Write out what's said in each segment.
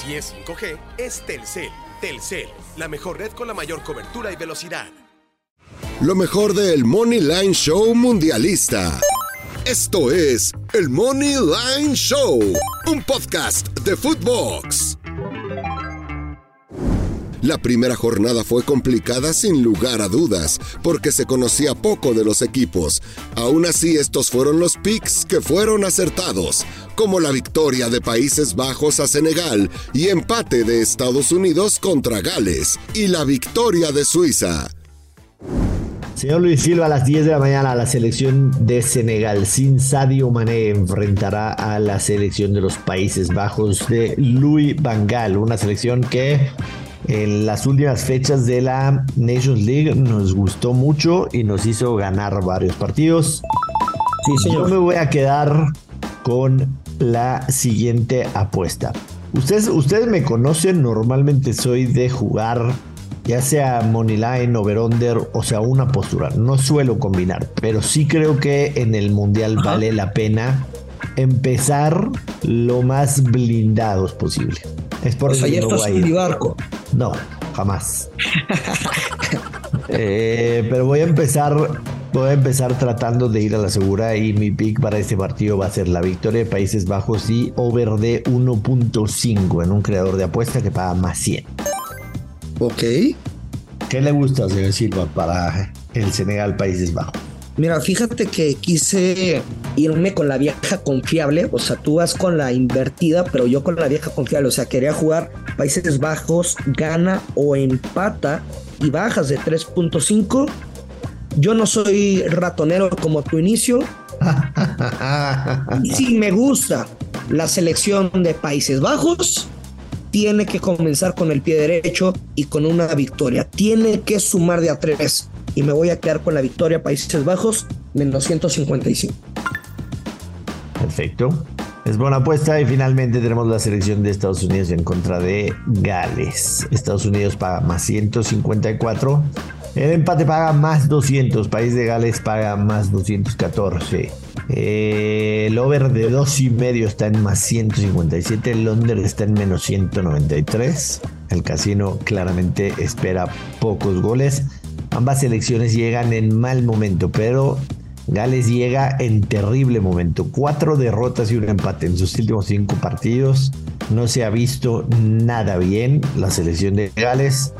Si es 5G, es Telcel. Telcel, la mejor red con la mayor cobertura y velocidad. Lo mejor del Money Line Show Mundialista. Esto es el Money Line Show, un podcast de Footbox. La primera jornada fue complicada sin lugar a dudas, porque se conocía poco de los equipos. Aún así, estos fueron los picks que fueron acertados, como la victoria de Países Bajos a Senegal y empate de Estados Unidos contra Gales, y la victoria de Suiza. Señor Luis Silva, a las 10 de la mañana la selección de Senegal sin Sadio Mané enfrentará a la selección de los Países Bajos de Louis Van una selección que en las últimas fechas de la Nations League nos gustó mucho y nos hizo ganar varios partidos. Sí, señor. Yo me voy a quedar con la siguiente apuesta. Ustedes, ustedes me conocen, normalmente soy de jugar ya sea Moneyline, Over-Under, o sea, una postura. No suelo combinar, pero sí creo que en el Mundial vale la pena empezar lo más blindados posible. Es por eso que no voy a ir. barco. No, jamás. Eh, pero voy a empezar, voy a empezar tratando de ir a la segura y mi pick para este partido va a ser la victoria de Países Bajos y over de 1.5 en un creador de apuesta que paga más 100. Ok. ¿Qué le gusta, señor Silva, para el Senegal Países Bajos? Mira, fíjate que quise irme con la vieja confiable, o sea, tú vas con la invertida, pero yo con la vieja confiable, o sea, quería jugar Países Bajos, gana o empata y bajas de 3.5. Yo no soy ratonero como tu inicio. y si me gusta la selección de Países Bajos, tiene que comenzar con el pie derecho y con una victoria. Tiene que sumar de a tres. Y me voy a quedar con la victoria Países Bajos menos 155. Perfecto. Es buena apuesta y finalmente tenemos la selección de Estados Unidos en contra de Gales. Estados Unidos paga más 154. El empate paga más 200. País de Gales paga más 214. Eh, el over de dos y medio está en más 157. El under está en menos 193. El casino claramente espera pocos goles. Ambas selecciones llegan en mal momento, pero Gales llega en terrible momento. Cuatro derrotas y un empate en sus últimos cinco partidos. No se ha visto nada bien la selección de Gales.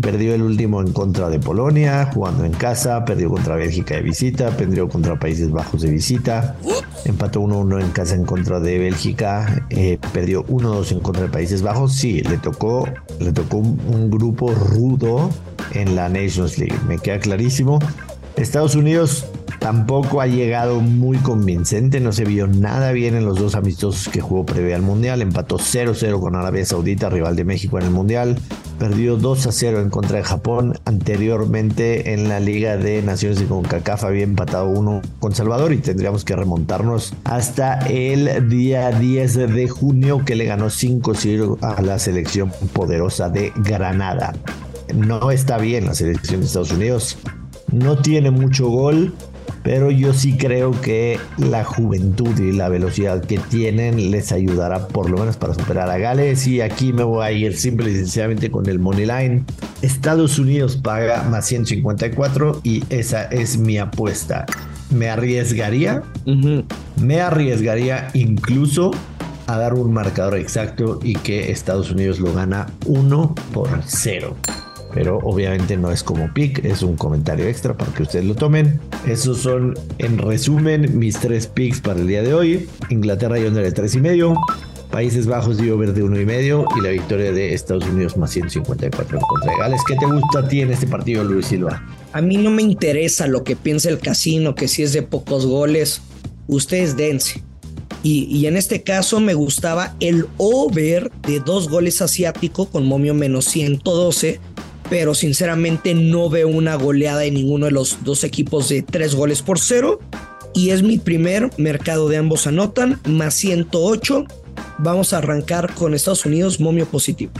Perdió el último en contra de Polonia, jugando en casa, perdió contra Bélgica de visita, perdió contra Países Bajos de visita, empató 1-1 en casa en contra de Bélgica, eh, perdió 1-2 en contra de Países Bajos. Sí, le tocó, le tocó un grupo rudo en la Nations League, me queda clarísimo. Estados Unidos tampoco ha llegado muy convincente, no se vio nada bien en los dos amistosos que jugó previo al Mundial, empató 0-0 con Arabia Saudita, rival de México en el Mundial, perdió 2-0 en contra de Japón, anteriormente en la Liga de Naciones de CONCACAF había empatado uno con Salvador y tendríamos que remontarnos hasta el día 10 de junio que le ganó 5-0 a la selección poderosa de Granada. No está bien la selección de Estados Unidos, no tiene mucho gol, pero yo sí creo que la juventud y la velocidad que tienen les ayudará por lo menos para superar a Gales. Y aquí me voy a ir simple y sencillamente con el Money Line. Estados Unidos paga más 154 y esa es mi apuesta. Me arriesgaría, me arriesgaría incluso a dar un marcador exacto y que Estados Unidos lo gana 1 por 0 pero obviamente no es como pick, es un comentario extra para que ustedes lo tomen. Esos son, en resumen, mis tres picks para el día de hoy. Inglaterra y under de tres y medio. Países Bajos y over de uno y medio y la victoria de Estados Unidos más 154 en contra de Gales. ¿Qué te gusta a ti en este partido, Luis Silva? A mí no me interesa lo que piensa el casino, que si es de pocos goles, ustedes dense. Y, y, en este caso me gustaba el over de dos goles asiático con momio menos 112 pero sinceramente no veo una goleada en ninguno de los dos equipos de tres goles por cero. Y es mi primer mercado de ambos anotan, más 108. Vamos a arrancar con Estados Unidos, momio positivo.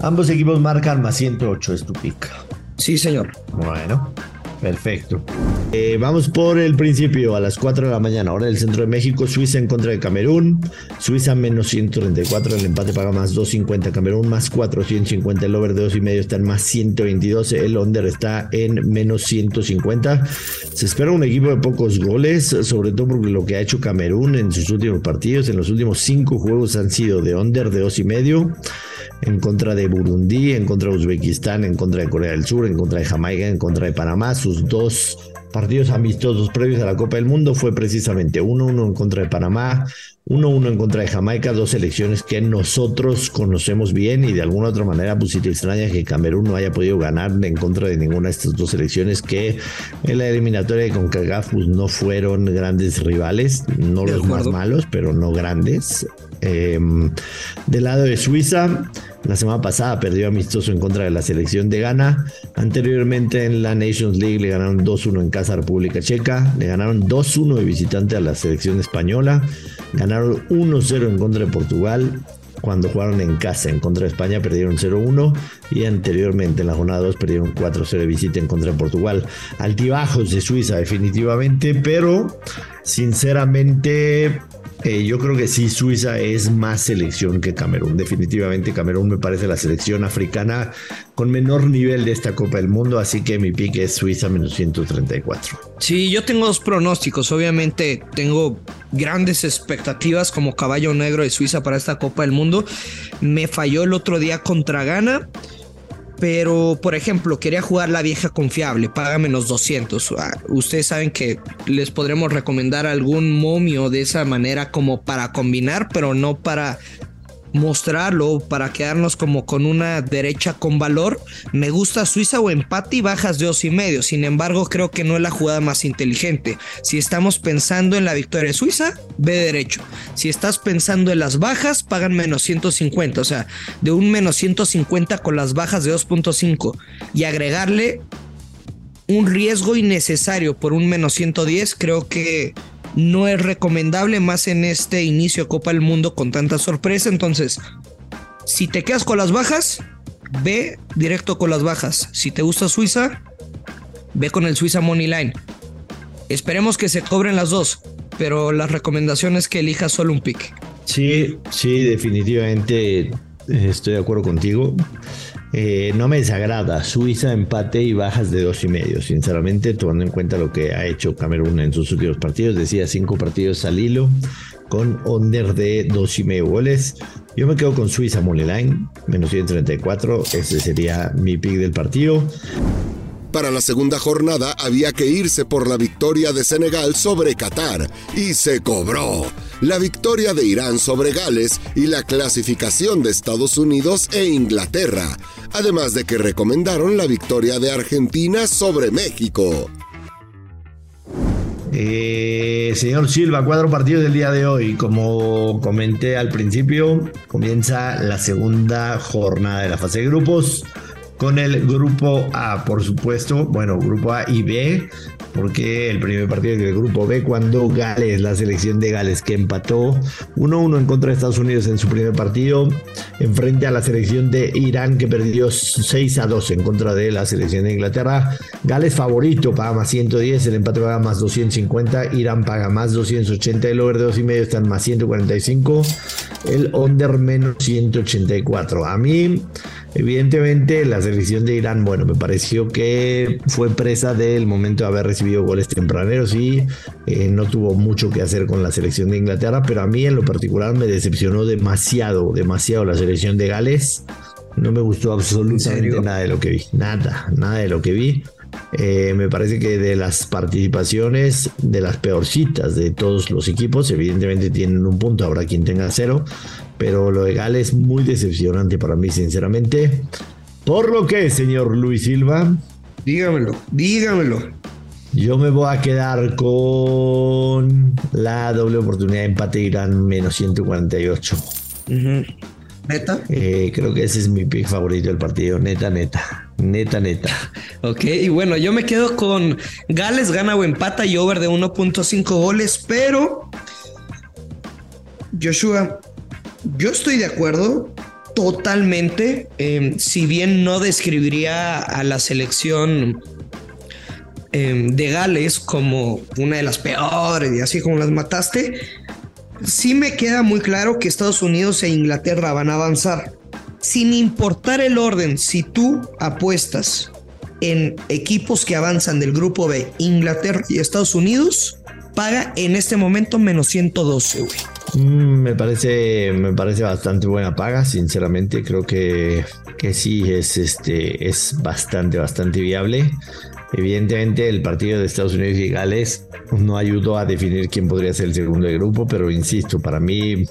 Ambos equipos marcan más 108, es tu pick. Sí, señor. Bueno, Perfecto. Eh, vamos por el principio, a las 4 de la mañana, hora del centro de México, Suiza en contra de Camerún. Suiza menos 134, el empate paga más 250, Camerún más 450, el over de 2 y medio está en más 122, el under está en menos 150. Se espera un equipo de pocos goles, sobre todo porque lo que ha hecho Camerún en sus últimos partidos, en los últimos 5 juegos han sido de under de 2 y medio en contra de Burundi, en contra de Uzbekistán, en contra de Corea del Sur, en contra de Jamaica, en contra de Panamá. Sus dos partidos amistosos previos a la Copa del Mundo fue precisamente 1-1 en contra de Panamá, 1-1 en contra de Jamaica, dos selecciones que nosotros conocemos bien y de alguna otra manera pues si te extraña que Camerún no haya podido ganar en contra de ninguna de estas dos selecciones que en la eliminatoria de CONCACAF pues, no fueron grandes rivales, no los más malos, pero no grandes. Em, del lado de Suiza, la semana pasada perdió amistoso en contra de la selección de Ghana. Anteriormente en la Nations League le ganaron 2-1 en casa a República Checa. Le ganaron 2-1 de visitante a la selección española. Ganaron 1-0 en contra de Portugal. Cuando jugaron en casa en contra de España perdieron 0-1 y anteriormente en la jornada 2 perdieron 4-0 de visita en contra de Portugal. Altibajos de Suiza definitivamente, pero sinceramente eh, yo creo que sí, Suiza es más selección que Camerún. Definitivamente Camerún me parece la selección africana con menor nivel de esta Copa del Mundo, así que mi pique es Suiza menos 134. Sí, yo tengo dos pronósticos. Obviamente tengo grandes expectativas como caballo negro de Suiza para esta Copa del Mundo. Me falló el otro día contra Ghana. Pero, por ejemplo, quería jugar la vieja confiable, paga menos 200. Ah, ustedes saben que les podremos recomendar algún momio de esa manera como para combinar, pero no para mostrarlo para quedarnos como con una derecha con valor. Me gusta Suiza o empate y bajas de dos y medio. Sin embargo, creo que no es la jugada más inteligente. Si estamos pensando en la victoria de Suiza, ve derecho. Si estás pensando en las bajas, pagan menos 150. O sea, de un menos 150 con las bajas de 2.5 y agregarle un riesgo innecesario por un menos 110, creo que no es recomendable más en este inicio Copa del Mundo con tanta sorpresa. Entonces, si te quedas con las bajas, ve directo con las bajas. Si te gusta Suiza, ve con el Suiza Money Line. Esperemos que se cobren las dos, pero la recomendación es que elijas solo un pick. Sí, sí, definitivamente eh, estoy de acuerdo contigo. Eh, no me desagrada. Suiza empate y bajas de dos y medio. Sinceramente, tomando en cuenta lo que ha hecho Camerún en sus últimos partidos, decía cinco partidos al hilo con under de dos y medio goles. Yo me quedo con Suiza Moneyline, menos 134. Ese sería mi pick del partido. Para la segunda jornada había que irse por la victoria de Senegal sobre Qatar y se cobró. La victoria de Irán sobre Gales y la clasificación de Estados Unidos e Inglaterra, además de que recomendaron la victoria de Argentina sobre México. Eh, señor Silva, cuatro partidos del día de hoy. Como comenté al principio, comienza la segunda jornada de la fase de grupos con el grupo A, por supuesto, bueno, grupo A y B, porque el primer partido del grupo B, cuando Gales, la selección de Gales, que empató 1-1 en contra de Estados Unidos en su primer partido, enfrente a la selección de Irán, que perdió 6-2 en contra de la selección de Inglaterra. Gales favorito, paga más 110, el empate paga más 250, Irán paga más 280, el over de 2,5 está en más 145, el under menos 184. A mí Evidentemente, la selección de Irán, bueno, me pareció que fue presa del momento de haber recibido goles tempraneros y eh, no tuvo mucho que hacer con la selección de Inglaterra, pero a mí en lo particular me decepcionó demasiado, demasiado la selección de Gales. No me gustó absolutamente nada de lo que vi, nada, nada de lo que vi. Eh, me parece que de las participaciones, de las peorcitas de todos los equipos, evidentemente tienen un punto, habrá quien tenga cero, pero lo de Gales es muy decepcionante para mí, sinceramente. Por lo que, señor Luis Silva. Dígamelo, dígamelo. Yo me voy a quedar con la doble oportunidad de empate Irán menos 148. ¿Neta? Eh, creo que ese es mi pick favorito del partido, neta, neta. Neta, neta. Ok, y bueno, yo me quedo con Gales, gana o empata y over de 1.5 goles, pero Joshua, yo estoy de acuerdo totalmente. Em, si bien no describiría a la selección em, de Gales como una de las peores y así como las mataste, sí me queda muy claro que Estados Unidos e Inglaterra van a avanzar. Sin importar el orden, si tú apuestas en equipos que avanzan del grupo B, Inglaterra y Estados Unidos, paga en este momento menos 112, mm, me parece, me parece bastante buena paga, sinceramente. Creo que, que sí es, este, es bastante, bastante viable. Evidentemente, el partido de Estados Unidos y Gales no ayudó a definir quién podría ser el segundo de grupo, pero insisto, para mí,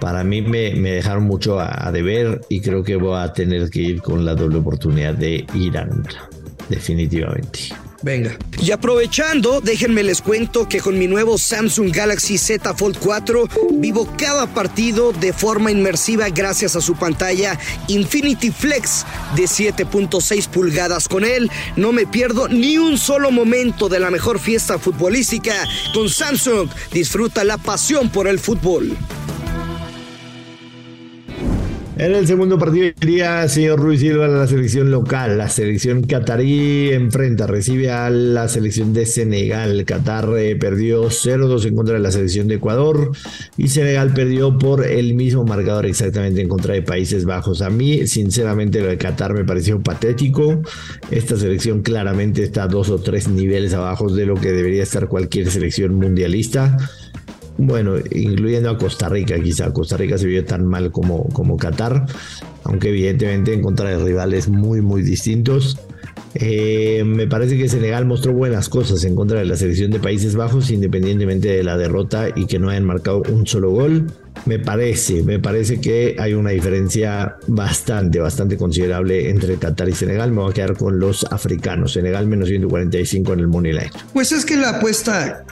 para mí me, me dejaron mucho a, a, deber y creo que voy a tener que ir con la doble oportunidad de Irán, definitivamente. Venga. Y aprovechando, déjenme les cuento que con mi nuevo Samsung Galaxy Z Fold 4 vivo cada partido de forma inmersiva gracias a su pantalla Infinity Flex de 7.6 pulgadas. Con él no me pierdo ni un solo momento de la mejor fiesta futbolística. Con Samsung disfruta la pasión por el fútbol. En el segundo partido iría señor Ruiz Silva la selección local. La selección catarí enfrenta, recibe a la selección de Senegal. Qatar eh, perdió 0-2 en contra de la selección de Ecuador y Senegal perdió por el mismo marcador exactamente en contra de Países Bajos. A mí, sinceramente, lo de Qatar me pareció patético. Esta selección claramente está dos o tres niveles abajo de lo que debería estar cualquier selección mundialista bueno, incluyendo a Costa Rica, quizá Costa Rica se vio tan mal como, como Qatar, aunque evidentemente en contra de rivales muy, muy distintos. Eh, me parece que Senegal mostró buenas cosas en contra de la selección de Países Bajos, independientemente de la derrota y que no hayan marcado un solo gol. Me parece, me parece que hay una diferencia bastante, bastante considerable entre Qatar y Senegal. Me voy a quedar con los africanos. Senegal menos 145 en el Money Line. Pues es que la apuesta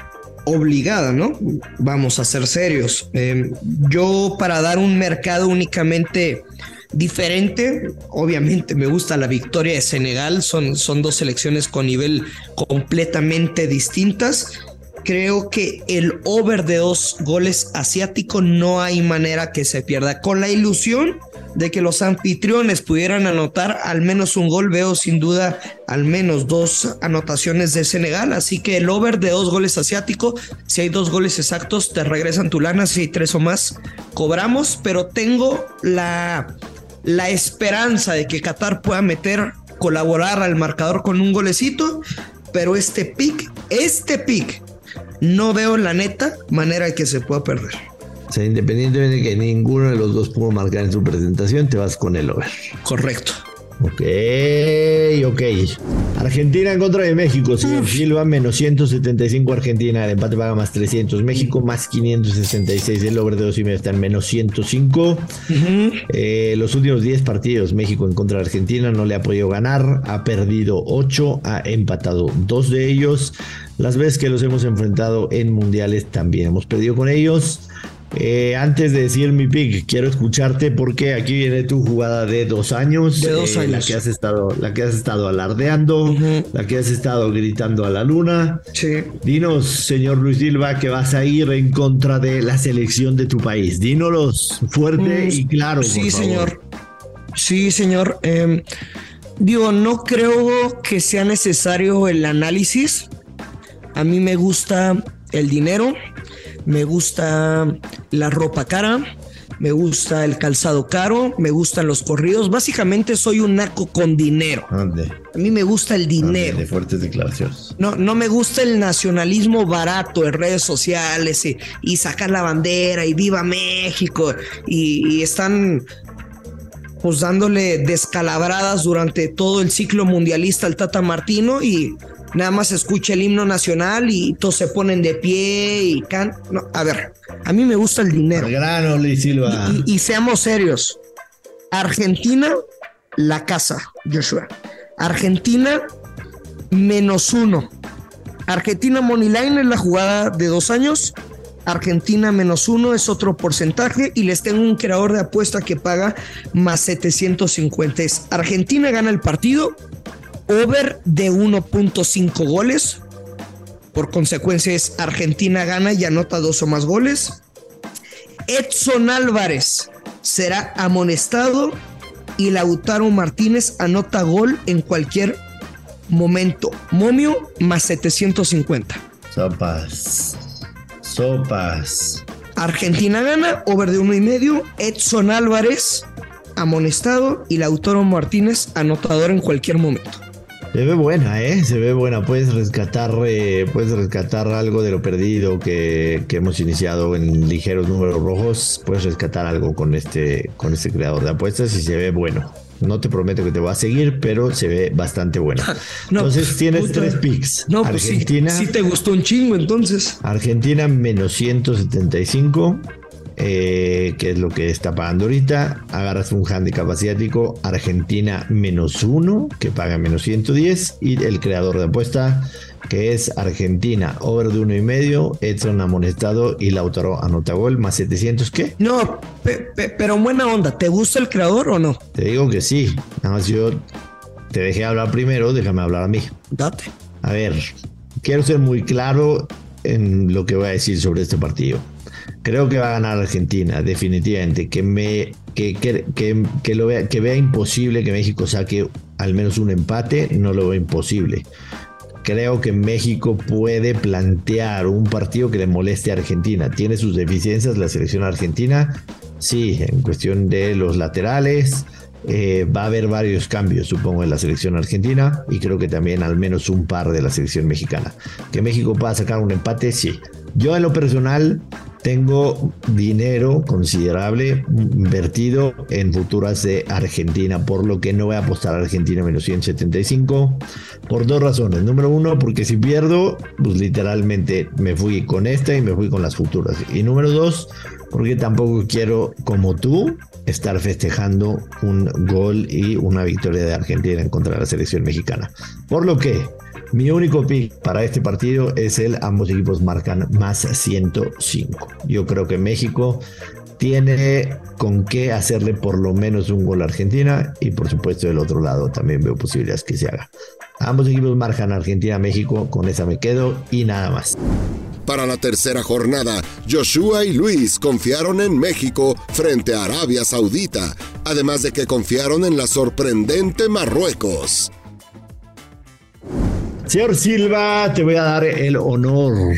obligada, ¿no? Vamos a ser serios. Eh, yo para dar un mercado únicamente diferente, obviamente me gusta la victoria de Senegal, son, son dos selecciones con nivel completamente distintas. Creo que el over de dos goles asiático no hay manera que se pierda. Con la ilusión de que los anfitriones pudieran anotar al menos un gol. Veo sin duda al menos dos anotaciones de Senegal. Así que el over de dos goles asiático, si hay dos goles exactos, te regresan tu lana. Si hay tres o más, cobramos. Pero tengo la, la esperanza de que Qatar pueda meter, colaborar al marcador con un golecito. Pero este pick, este pick, no veo la neta manera que se pueda perder. O sea, independientemente de que ninguno de los dos pudo marcar en su presentación, te vas con el over. Correcto. Ok, ok. Argentina en contra de México, señor Silva, menos 175 Argentina, el empate paga más 300, México más 566, el over de dos y medio está en menos 105. Eh, los últimos 10 partidos, México en contra de Argentina no le ha podido ganar, ha perdido 8, ha empatado 2 de ellos. Las veces que los hemos enfrentado en mundiales también hemos perdido con ellos. Eh, antes de decir mi pick, quiero escucharte porque aquí viene tu jugada de dos años. De dos años. La que has estado, la que has estado alardeando, la que has estado gritando a la luna. Sí. Dinos, señor Luis Silva, que vas a ir en contra de la selección de tu país. Dínolos fuerte mm, y claro. Sí, señor. Sí, señor. Em, digo, no creo que sea necesario el análisis. A mí me gusta el dinero me gusta la ropa cara, me gusta el calzado caro, me gustan los corridos. Básicamente soy un naco con dinero. A mí me gusta el dinero. De fuertes declaraciones. No, no me gusta el nacionalismo barato en redes sociales y, sacar la bandera y viva México y, y están pues dándole descalabradas durante todo el ciclo mundialista al Tata Martino y nada más escucha el himno nacional y todos se ponen de pie y can. No, a ver, a mí me gusta el dinero. grano, Luis Silva. Y, seamos serios. Argentina, la casa, Joshua. Argentina, menos uno. Argentina Moneyline es la jugada de dos años. Argentina menos uno es otro porcentaje y les tengo un creador de apuesta que paga más 750. Argentina gana el partido over de 1.5 goles. Por consecuencia es Argentina gana y anota dos o más goles. Edson Álvarez será amonestado y Lautaro Martínez anota gol en cualquier Momento, momio más 750. Sopas. Sopas. Argentina gana, over de uno y medio. Edson Álvarez, amonestado. Y Lautaro Martínez, anotador en cualquier momento. Se ve buena, ¿eh? Se ve buena. Puedes rescatar, eh, puedes rescatar algo de lo perdido que, que, hemos iniciado en ligeros números rojos. Puedes rescatar algo con este, con este creador de apuestas y se ve bueno. No te prometo que te va a seguir, pero se ve bastante bueno. entonces tienes tres picks. No, Argentina. Pues sí, te gustó un chingo entonces. Argentina menos 175. Eh, que es lo que está pagando ahorita. Agarras un handicap asiático, Argentina menos uno, que paga menos 110, y el creador de apuesta, que es Argentina, over de uno y medio, Edson amonestado y Lautaro anota gol, más 700, ¿qué? No, pero buena onda, ¿te gusta el creador o no? Te digo que sí, nada más yo te dejé hablar primero, déjame hablar a mí. Date. A ver, quiero ser muy claro en lo que voy a decir sobre este partido. Creo que va a ganar Argentina, definitivamente. Que me que, que, lo vea, que vea imposible que México saque al menos un empate, no lo veo imposible. Creo que México puede plantear un partido que le moleste a Argentina. Tiene sus deficiencias la selección argentina, sí, en cuestión de los laterales. Eh, va a haber varios cambios, supongo, en la selección argentina y creo que también al menos un par de la selección mexicana. Que México pueda sacar un empate, sí. Yo en lo personal tengo dinero considerable invertido en futuras de Argentina, por lo que no voy a apostar a Argentina menos 175 por dos razones. Número uno, porque si pierdo, pues literalmente me fui con esta y me fui con las futuras. Y número dos, porque tampoco quiero, como tú, estar festejando un gol y una victoria de Argentina en contra de la selección mexicana. Por lo que mi único pick para este partido es el ambos equipos marcan más 105. Yo creo que México tiene con qué hacerle por lo menos un gol a Argentina y por supuesto del otro lado también veo posibilidades que se haga. Ambos equipos marcan Argentina-México, con esa me quedo y nada más. Para la tercera jornada, Joshua y Luis confiaron en México frente a Arabia Saudita, además de que confiaron en la sorprendente Marruecos. Señor Silva, te voy a dar el honor,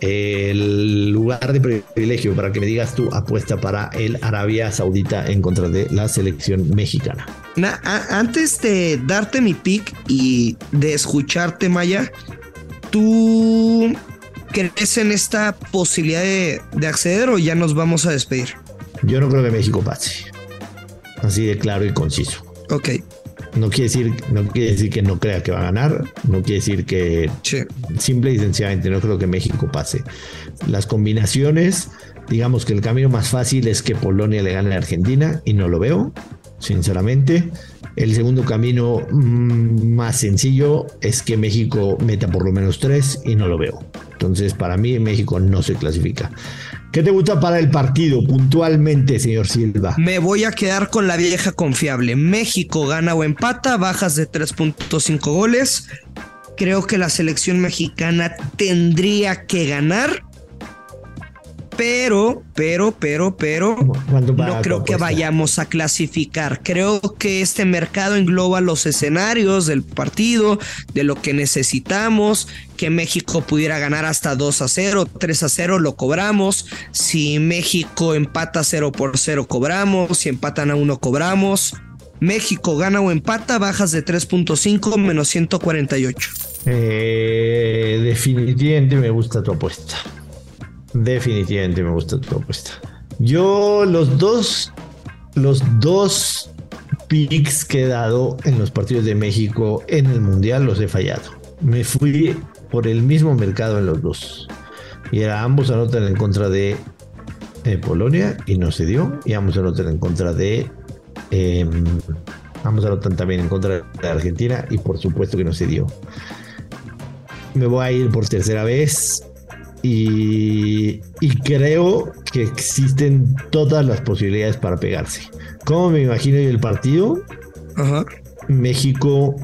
el lugar de privilegio para que me digas tu apuesta para el Arabia Saudita en contra de la selección mexicana. antes de darte mi pick y de escucharte, Maya, ¿tú crees en esta posibilidad de, de acceder o ya nos vamos a despedir? Yo no creo que México pase. Así de claro y conciso. Ok. No quiere decir, no quiere decir que no crea que va a ganar, no quiere decir que simple y sencillamente no creo que México pase. Las combinaciones, digamos que el camino más fácil es que Polonia le gane a Argentina y no lo veo, sinceramente. El segundo camino mm, más sencillo es que México meta por lo menos tres y no lo veo. Entonces, para mí, México no se clasifica. ¿Qué te gusta para el partido puntualmente, señor Silva? Me voy a quedar con la vieja confiable. México gana o empata, bajas de 3.5 goles. Creo que la selección mexicana tendría que ganar pero, pero, pero, pero, no creo que vayamos a clasificar. Creo que este mercado engloba los escenarios del partido, de lo que necesitamos, que México pudiera ganar hasta 2 a 0, 3 a 0 lo cobramos, si México empata 0 por 0 cobramos, si empatan a 1 cobramos. México gana o empata, bajas de 3.5 menos 148. Eh, definitivamente me gusta tu apuesta. Definitivamente me gusta tu apuesta. Yo los dos, los dos picks que he dado en los partidos de México en el Mundial los he fallado. Me fui por el mismo mercado en los dos. Y era ambos anotan en contra de Polonia y no se dio. Y ambos anotan en contra de... Eh, ambos anotan también en contra de Argentina y por supuesto que no se dio. Me voy a ir por tercera vez y, creo que existen todas las posibilidades para pegarse. ¿Cómo me imagino yo el partido? México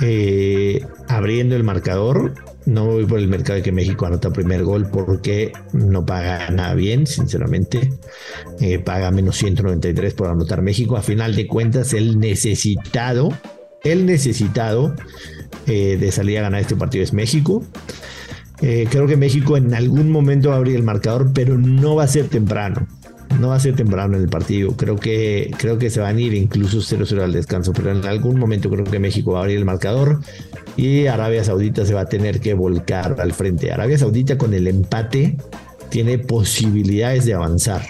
eh, abriendo el marcador. No voy por el mercado de que México anota primer gol porque no paga nada bien, sinceramente. Eh, paga menos 193 por anotar México. A final de cuentas, el necesitado el necesitado eh, de salir a ganar este partido es México. Eh, creo que México en algún momento va a abrir el marcador, pero no va a ser temprano. No va a ser temprano en el partido. Creo que, creo que se van a ir incluso 0-0 al descanso, pero en algún momento creo que México va a abrir el marcador y Arabia Saudita se va a tener que volcar al frente. Arabia Saudita con el empate tiene posibilidades de avanzar,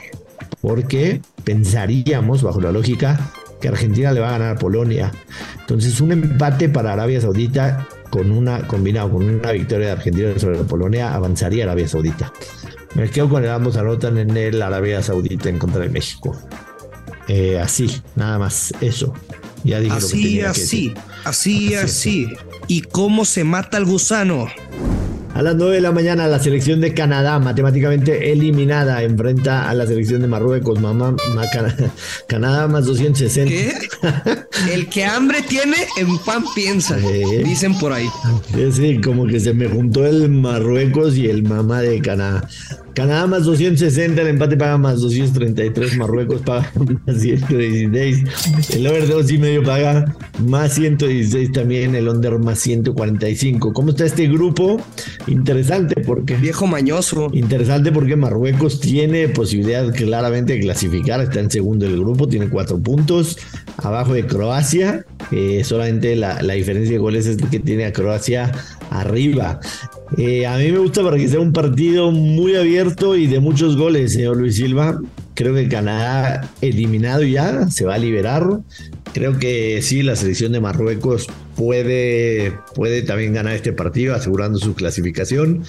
porque pensaríamos, bajo la lógica, que Argentina le va a ganar a Polonia. Entonces, un empate para Arabia Saudita con una combinado con una victoria de Argentina sobre Polonia avanzaría Arabia Saudita. Me quedo con el ambos anotan en el Arabia Saudita en contra de México. Eh, así, nada más, eso. Ya dije así, lo que tenía así, que así, así, así. ¿Y cómo se mata el gusano? A las 9 de la mañana la selección de Canadá, matemáticamente eliminada, enfrenta a la selección de Marruecos. Mamá, Canadá más 260. ¿Qué? El que hambre tiene, en pan piensa. Dicen por ahí. Sí, como que se me juntó el Marruecos y el mamá de Canadá. Canadá más 260, el empate paga más 233, Marruecos paga más 116, el over 2 y medio paga más 116 también, el under más 145. ¿Cómo está este grupo? Interesante porque... Viejo mañoso. Interesante porque Marruecos tiene posibilidad claramente de clasificar, está en segundo del grupo, tiene cuatro puntos, abajo de Croacia, eh, solamente la, la diferencia de goles es que tiene a Croacia arriba. Eh, a mí me gusta para que sea un partido muy abierto y de muchos goles, señor Luis Silva. Creo que Canadá eliminado ya, se va a liberar. Creo que sí, la selección de Marruecos puede, puede también ganar este partido, asegurando su clasificación.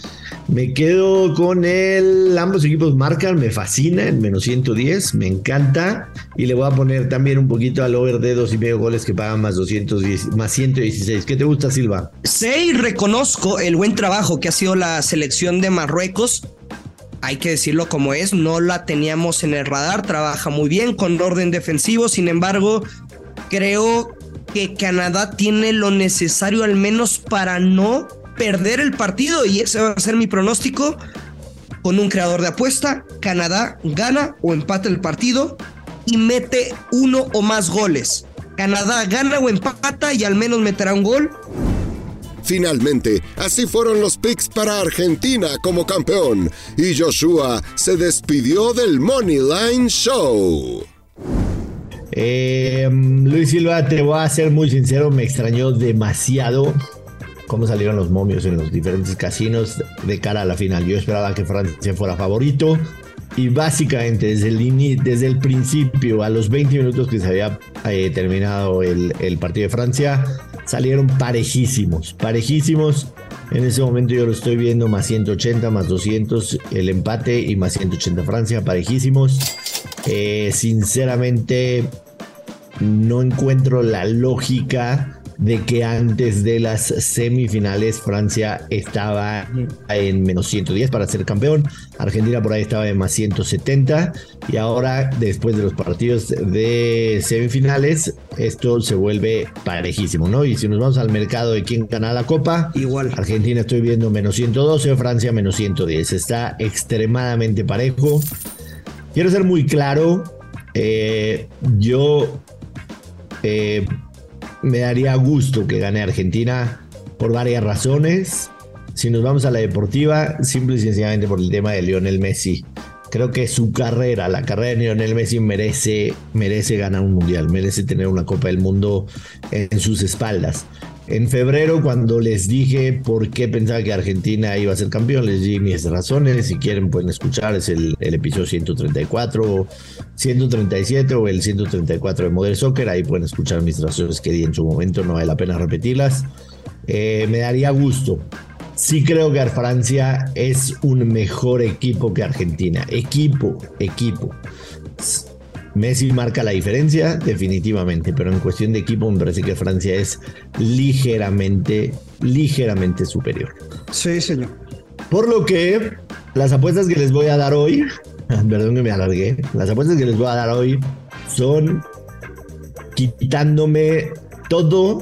Me quedo con el. Ambos equipos marcan, me fascina el menos 110, me encanta. Y le voy a poner también un poquito al over de dos y medio goles que pagan más 210, más 116. ¿Qué te gusta, Silva? Sí, reconozco el buen trabajo que ha sido la selección de Marruecos hay que decirlo como es, no la teníamos en el radar, trabaja muy bien con orden defensivo, sin embargo, creo que Canadá tiene lo necesario al menos para no perder el partido y ese va a ser mi pronóstico con un creador de apuesta, Canadá gana o empata el partido y mete uno o más goles. Canadá gana o empata y al menos meterá un gol Finalmente, así fueron los picks para Argentina como campeón y Joshua se despidió del Moneyline Show. Em, Luis Silva, te voy a ser muy sincero, me extrañó demasiado cómo salieron los momios en los diferentes casinos de cara a la final. Yo esperaba que Francia fuera favorito y básicamente desde el, desde el principio, a los 20 minutos que se había eh, terminado el, el partido de Francia, salieron parejísimos, parejísimos. En ese momento yo lo estoy viendo más 180, más 200 el empate y más 180 Francia, parejísimos. Eh, sinceramente no encuentro la lógica de que antes de las semifinales Francia estaba en menos 110 para ser campeón, Argentina por ahí estaba en más 170 y ahora después de los partidos de semifinales esto se vuelve parejísimo, ¿no? Y si nos vamos al mercado de quién gana la copa, igual Argentina estoy viendo menos 112, Francia menos 110, está extremadamente parejo. Quiero ser muy claro, eh, yo eh, me daría gusto que gane Argentina por varias razones. Si nos vamos a la deportiva, simple y sencillamente por el tema de Lionel Messi. Creo que su carrera, la carrera de Lionel Messi merece, merece ganar un mundial, merece tener una Copa del Mundo en sus espaldas. En febrero, cuando les dije por qué pensaba que Argentina iba a ser campeón, les di mis razones. Si quieren, pueden escuchar. Es el, episodio 134, 137 o el 134 de Modern Soccer. Ahí pueden escuchar mis razones que di en su momento. No vale la pena repetirlas. Eh, me daría gusto. Sí creo que Francia es un mejor equipo que Argentina. Equipo, equipo. Messi marca la diferencia, definitivamente, pero en cuestión de equipo me parece que Francia es ligeramente, ligeramente superior. Sí, señor. Por lo que las apuestas que les voy a dar hoy, perdón que me alargué, las apuestas que les voy a dar hoy son quitándome todo,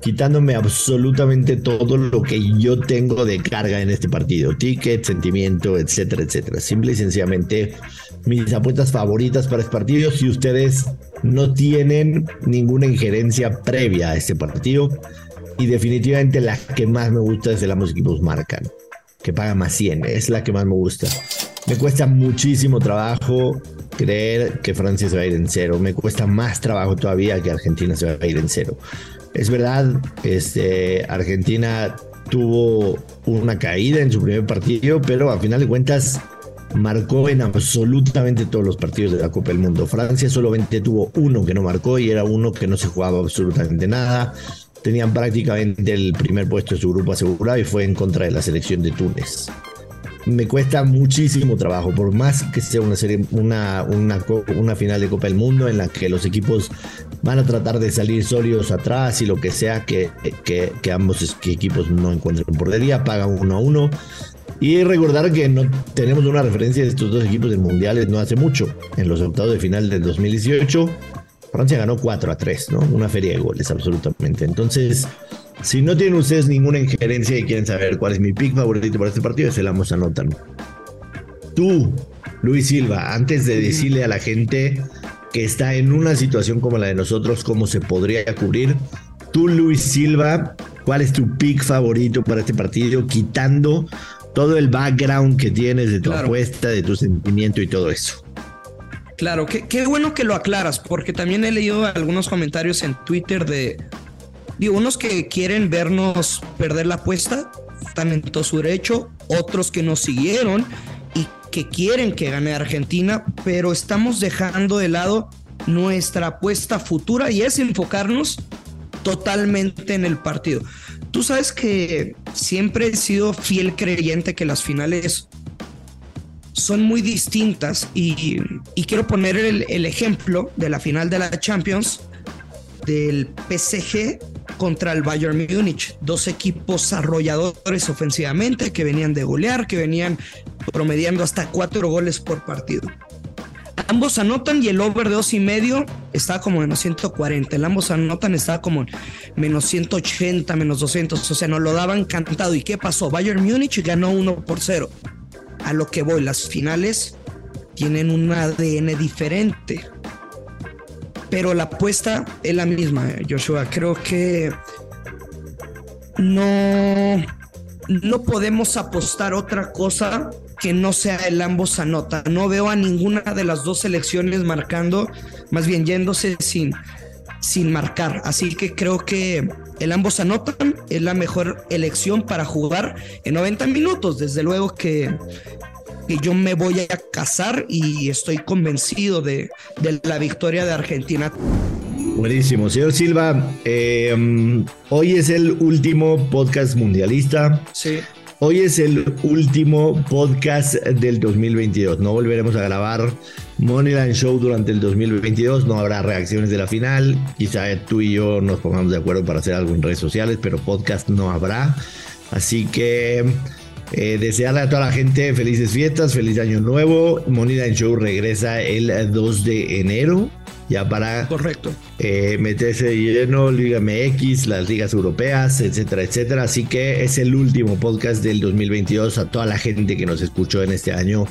quitándome absolutamente todo lo que yo tengo de carga en este partido, ticket, sentimiento, etcétera, etcétera. Simple y sencillamente mis apuestas favoritas para este partido si ustedes no tienen ninguna injerencia previa a este partido. Y definitivamente la que más me gusta es de ambos equipos marcan, que paga más 100, es la que más me gusta. Me cuesta muchísimo trabajo creer que Francia se va a ir en cero. Me cuesta más trabajo todavía que Argentina se va a ir en cero. Es verdad, este, Argentina tuvo una caída en su primer partido, pero a final de cuentas marcó en absolutamente todos los partidos de la Copa del Mundo. Francia solamente tuvo uno que no marcó y era uno que no se jugaba absolutamente nada. Tenían prácticamente el primer puesto de su grupo asegurado y fue en contra de la selección de Túnez. Me cuesta muchísimo trabajo, por más que sea una serie, una, una, una final de Copa del Mundo en la que los equipos van a tratar de salir sólidos atrás y lo que sea que, que, que ambos equipos no encuentren por día, pagan uno a uno. Y recordar que no tenemos una referencia de estos dos equipos en mundiales no hace mucho. En los octavos de final del 2018, Francia ganó 4 a 3, ¿no? Una feria de goles, absolutamente. Entonces, si no tienen ustedes ninguna injerencia y quieren saber cuál es mi pick favorito para este partido, se la vamos. Tú, Luis Silva, antes de decirle a la gente que está en una situación como la de nosotros, cómo se podría cubrir, tú, Luis Silva, ¿cuál es tu pick favorito para este partido? Quitando todo el background que tienes de tu apuesta, de tu sentimiento y todo eso. Claro, qué, bueno que lo aclaras, porque también he leído algunos comentarios en Twitter de, digo, unos que quieren vernos perder la apuesta, están en todo su derecho, otros que nos siguieron y que quieren que gane Argentina, pero estamos dejando de lado nuestra apuesta futura y es enfocarnos totalmente en el partido. Tú sabes que siempre he sido fiel creyente que las finales son muy distintas y, quiero poner el, ejemplo de la final de la Champions del PSG contra el Bayern Múnich, dos equipos arrolladores ofensivamente que venían de golear, que venían promediando hasta cuatro goles por partido. Ambos anotan y el over de dos y medio está como menos 140. El ambos anotan está como menos 180, menos 200. O sea, nos lo daban cantado. ¿Y qué pasó? Bayern Múnich ganó 1 por 0. A lo que voy, las finales tienen un ADN diferente. Pero la apuesta es la misma, Joshua. Creo que no, no podemos apostar otra cosa que no sea el ambos anota. No veo a ninguna de las dos selecciones marcando, más bien yéndose sin, sin marcar. Así que creo que el ambos anotan es la mejor elección para jugar en 90 minutos. Desde luego que, yo me voy a casar y estoy convencido de, la victoria de Argentina. Buenísimo, señor Silva. Eh, hoy es el último podcast mundialista. Sí. Hoy es el último podcast del 2022. No volveremos a grabar Moneyline Show durante el 2022. No habrá reacciones de la final. Quizá tú y yo nos pongamos de acuerdo para hacer algo en redes sociales, pero podcast no habrá. Así que eh, desearle a toda la gente felices fiestas, feliz año nuevo. Moneyline Show regresa el 2 de enero ya para Correcto. Eh, meterse lleno Liga MX, las ligas europeas, etcétera, etcétera. Así que es el último podcast del 2022 a toda la gente que nos escuchó en este año.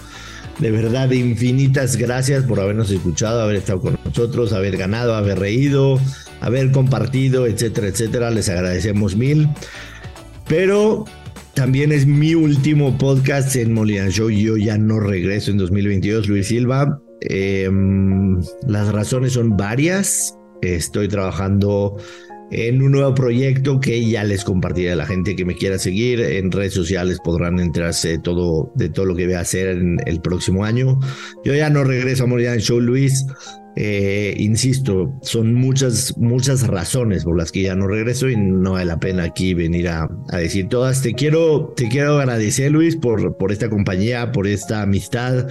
De verdad, infinitas gracias por habernos escuchado, haber estado con nosotros, haber ganado, haber reído, haber compartido, etcétera, etcétera. Les agradecemos mil. Pero también es mi último podcast en Molina Show. Yo ya no regreso en 2022, Luis Silva. Em, las razones son varias. Estoy trabajando en un nuevo proyecto que ya les compartiré a la gente que me quiera seguir. En redes sociales podrán enterarse de todo, de todo lo que voy a hacer en el próximo año. Yo ya no regreso a Morir Show, Luis. Eh, insisto, son muchas, muchas razones por las que ya no regreso y no vale la pena aquí venir a, a, decir todas. Te quiero, te quiero agradecer, Luis, por, por esta compañía, por esta amistad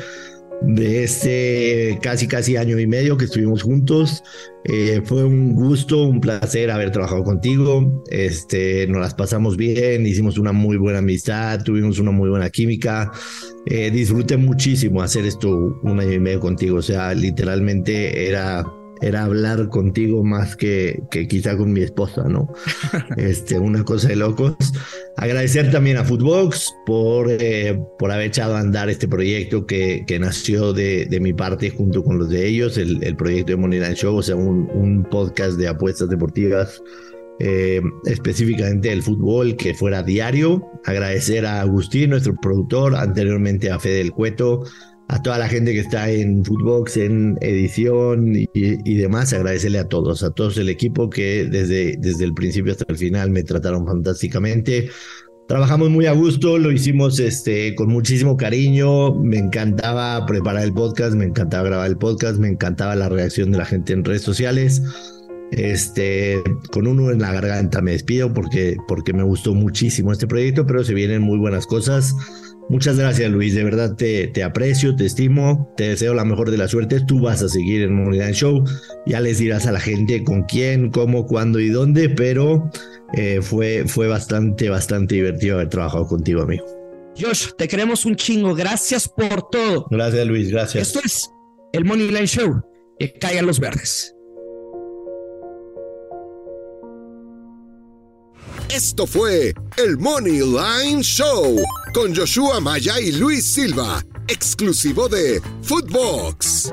de este casi casi año y medio que estuvimos juntos. Eh, fue un gusto, un placer haber trabajado contigo. Este, nos las pasamos bien, hicimos una muy buena amistad, tuvimos una muy buena química. Eh, disfruté muchísimo hacer esto un año y medio contigo. O sea, literalmente era era hablar contigo más que, que quizá con mi esposa, ¿no? este, una cosa de locos. Agradecer también a Footbox por, eh, por haber echado a andar este proyecto que, que nació de, de mi parte junto con los de ellos, el, el proyecto de Money Line Show, o sea, un, un podcast de apuestas deportivas eh, específicamente el fútbol, que fuera diario. Agradecer a Agustín, nuestro productor, anteriormente a Fede del Cueto, a toda la gente que está en Footbox, en edición y, demás, agradecerle a todos, a todos el equipo que desde, desde el principio hasta el final me trataron fantásticamente. Trabajamos muy a gusto, lo hicimos este, con muchísimo cariño, me encantaba preparar el podcast, me encantaba grabar el podcast, me encantaba la reacción de la gente en redes sociales. Este, con uno en la garganta me despido porque, porque me gustó muchísimo este proyecto, pero se vienen muy buenas cosas. Muchas gracias Luis, de verdad te, te aprecio, te estimo, te deseo la mejor de la suerte. Tú vas a seguir en Moneyline Show, ya les dirás a la gente con quién, cómo, cuándo y dónde, pero eh, fue, fue bastante, bastante divertido haber trabajado contigo, amigo. Josh, te queremos un chingo, gracias por todo. Gracias Luis, gracias. Esto es el Moneyline Show, que caigan los verdes. Esto fue el Money Line Show con Joshua Maya y Luis Silva, exclusivo de Footbox.